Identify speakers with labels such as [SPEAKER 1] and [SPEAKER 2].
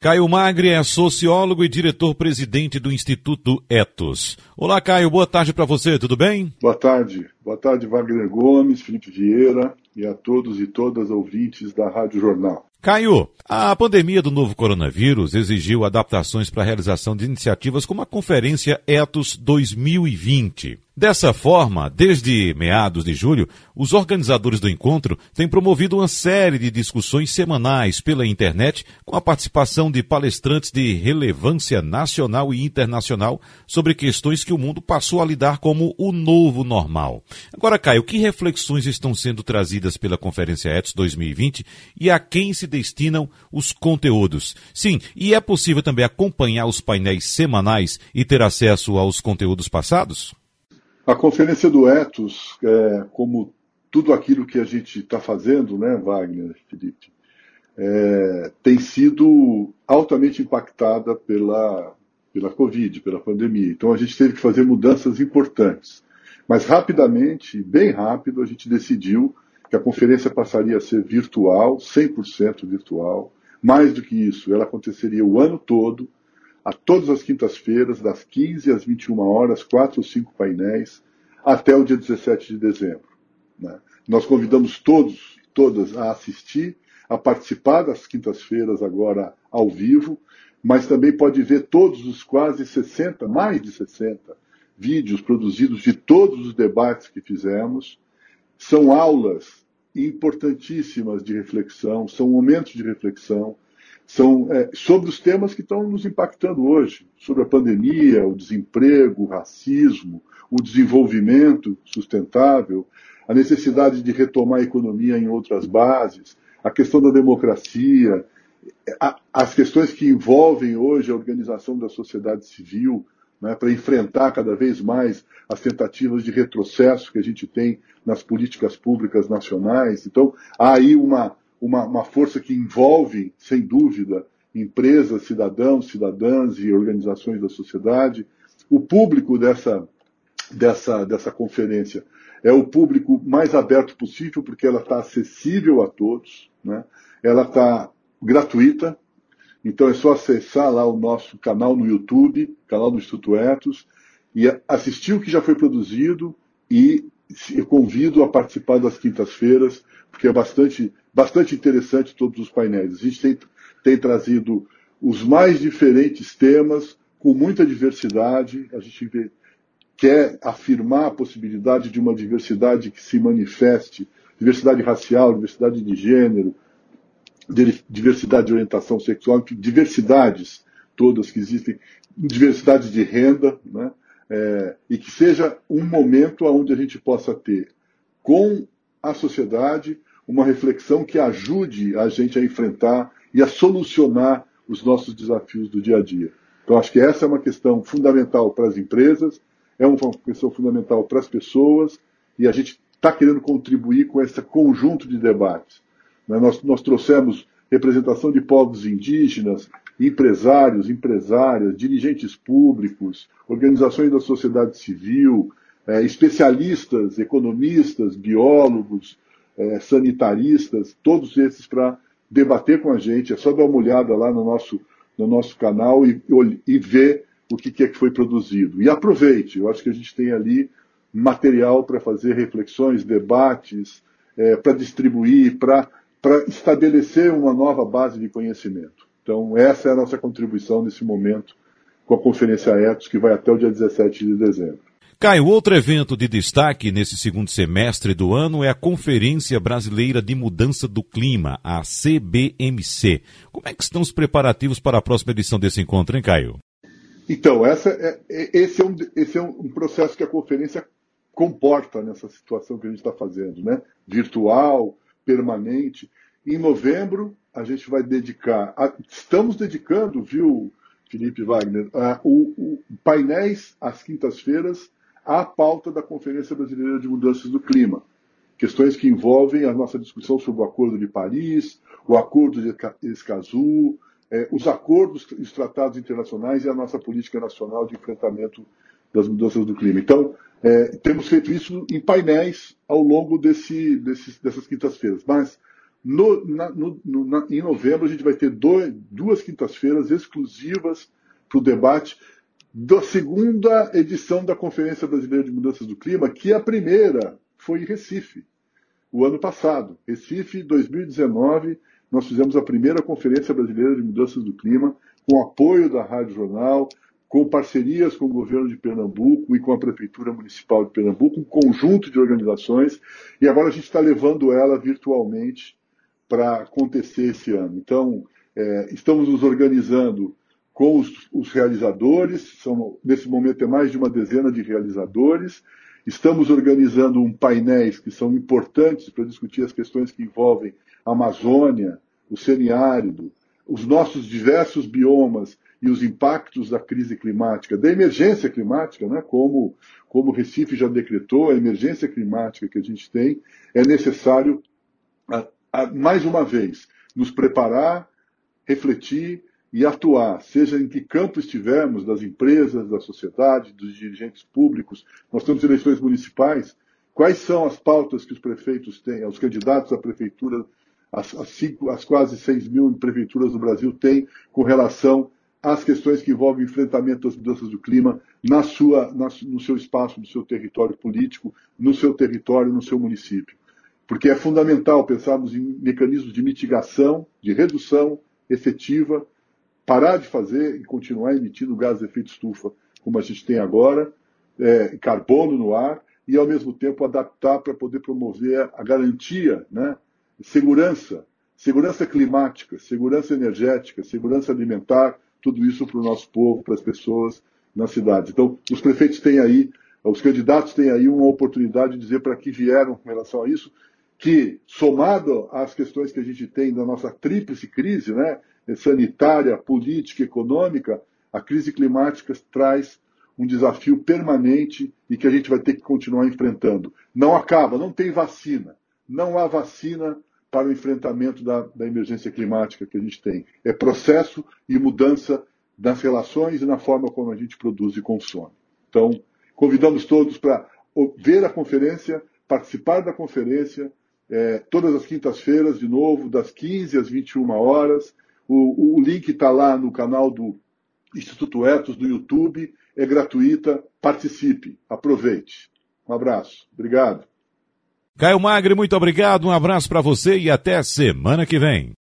[SPEAKER 1] Caio Magri é sociólogo e diretor-presidente do Instituto Etos. Olá, Caio, boa tarde para você, tudo bem?
[SPEAKER 2] Boa tarde. Boa tarde, Wagner Gomes, Felipe Vieira e a todos e todas ouvintes da Rádio Jornal.
[SPEAKER 1] Caio, a pandemia do novo coronavírus exigiu adaptações para a realização de iniciativas como a Conferência Etos 2020. Dessa forma, desde meados de julho, os organizadores do encontro têm promovido uma série de discussões semanais pela internet com a participação de palestrantes de relevância nacional e internacional sobre questões que o mundo passou a lidar como o novo normal. Agora, Caio, que reflexões estão sendo trazidas pela Conferência Etos 2020 e a quem se destinam os conteúdos? Sim, e é possível também acompanhar os painéis semanais e ter acesso aos conteúdos passados?
[SPEAKER 2] A conferência do Etos, é, como tudo aquilo que a gente está fazendo, né, Wagner, Felipe, é, tem sido altamente impactada pela, pela Covid, pela pandemia. Então a gente teve que fazer mudanças importantes. Mas rapidamente, bem rápido, a gente decidiu que a conferência passaria a ser virtual, 100% virtual. Mais do que isso, ela aconteceria o ano todo, a todas as quintas-feiras, das 15 às 21 horas, quatro ou cinco painéis, até o dia 17 de dezembro. Né? Nós convidamos todos e todas a assistir, a participar das quintas-feiras agora ao vivo, mas também pode ver todos os quase 60, mais de 60 vídeos produzidos de todos os debates que fizemos. São aulas importantíssimas de reflexão, são momentos de reflexão, são é, sobre os temas que estão nos impactando hoje, sobre a pandemia, o desemprego, o racismo, o desenvolvimento sustentável, a necessidade de retomar a economia em outras bases, a questão da democracia, a, as questões que envolvem hoje a organização da sociedade civil, né, para enfrentar cada vez mais as tentativas de retrocesso que a gente tem nas políticas públicas nacionais. Então, há aí uma, uma, uma força que envolve, sem dúvida, empresas, cidadãos, cidadãs e organizações da sociedade. O público dessa, dessa, dessa conferência é o público mais aberto possível, porque ela está acessível a todos, né? ela está gratuita, então é só acessar lá o nosso canal no YouTube, canal do Instituto Etos, e assistir o que já foi produzido e eu convido a participar das quintas-feiras, porque é bastante, bastante interessante todos os painéis. A gente tem, tem trazido os mais diferentes temas, com muita diversidade. A gente vê, quer afirmar a possibilidade de uma diversidade que se manifeste, diversidade racial, diversidade de gênero, diversidade de orientação sexual, diversidades todas que existem, diversidade de renda, né? É, e que seja um momento onde a gente possa ter com a sociedade uma reflexão que ajude a gente a enfrentar e a solucionar os nossos desafios do dia a dia. Então, acho que essa é uma questão fundamental para as empresas, é uma questão fundamental para as pessoas, e a gente está querendo contribuir com esse conjunto de debates. Né? Nós, nós trouxemos representação de povos indígenas, empresários, empresárias, dirigentes públicos, organizações da sociedade civil, é, especialistas, economistas, biólogos, é, sanitaristas, todos esses para debater com a gente. É só dar uma olhada lá no nosso, no nosso canal e, e ver o que, é que foi produzido. E aproveite, eu acho que a gente tem ali material para fazer reflexões, debates, é, para distribuir, para estabelecer uma nova base de conhecimento. Então, essa é a nossa contribuição nesse momento com a Conferência Etos, que vai até o dia 17 de dezembro.
[SPEAKER 1] Caio, outro evento de destaque nesse segundo semestre do ano é a Conferência Brasileira de Mudança do Clima, a CBMC. Como é que estão os preparativos para a próxima edição desse encontro, hein, Caio?
[SPEAKER 2] Então, é, é esse, é um, esse é um processo que a conferência comporta nessa situação que a gente está fazendo, né? Virtual, permanente. Em novembro, a gente vai dedicar, a, estamos dedicando, viu, Felipe Wagner, a, o, o, painéis às quintas-feiras à pauta da Conferência Brasileira de Mudanças do Clima. Questões que envolvem a nossa discussão sobre o Acordo de Paris, o Acordo de Escazú, é, os acordos e os tratados internacionais e a nossa política nacional de enfrentamento das mudanças do clima. Então, é, temos feito isso em painéis ao longo desse, dessas quintas-feiras. Mas No, na, no, na, em novembro, a gente vai ter dois, duas quintas-feiras exclusivas para o debate da segunda edição da Conferência Brasileira de Mudanças do Clima, que a primeira foi em Recife, o ano passado. Recife, 2019, nós fizemos a primeira Conferência Brasileira de Mudanças do Clima, com apoio da Rádio Jornal, com parcerias com o governo de Pernambuco e com a Prefeitura Municipal de Pernambuco, um conjunto de organizações, e agora a gente está levando ela virtualmente para acontecer esse ano. Então, é, estamos nos organizando com os, os, realizadores, são, nesse momento é mais de uma dezena de realizadores, estamos organizando um painéis que são importantes para discutir as questões que envolvem a Amazônia, o semiárido, os nossos diversos biomas e os impactos da crise climática, da emergência climática, né, como, como o Recife já decretou, a emergência climática que a gente tem, é necessário, a, a, mais uma vez, nos preparar, refletir e atuar, seja em que campo estivermos, das empresas, da sociedade, dos dirigentes públicos. Nós temos eleições municipais. Quais são as pautas que os prefeitos têm, os candidatos à prefeitura as, as, cinco, as quase 6 mil prefeituras do Brasil têm com relação às questões que envolvem enfrentamento das mudanças do clima na sua, na, no seu espaço, no seu território político, no seu território, no seu município. Porque é fundamental pensarmos em mecanismos de mitigação, de redução efetiva, parar de fazer e continuar emitindo gases de efeito estufa, como a gente tem agora, é, carbono no ar, e ao mesmo tempo adaptar para poder promover a garantia né, segurança, segurança climática, segurança energética, segurança alimentar, tudo isso para o nosso povo, para as pessoas nas cidades. Então, os prefeitos têm aí, os candidatos têm aí uma oportunidade de dizer para que vieram com relação a isso, que, somado às questões que a gente tem da nossa tríplice crise, né, sanitária, política, econômica, a crise climática traz um desafio permanente e que a gente vai ter que continuar enfrentando. Não acaba, não tem vacina. Não há vacina para o enfrentamento da, da emergência climática que a gente tem. É processo e mudança nas relações e na forma como a gente produz e consome. Então, convidamos todos para ver a conferência, participar da conferência, é, todas as quintas-feiras, de novo, das 15 às 21 horas. O, o link está lá no canal do Instituto Etos, do YouTube, é gratuita, participe, aproveite. Um abraço, obrigado.
[SPEAKER 1] Caio Magre, muito obrigado, um abraço para você e até semana que vem.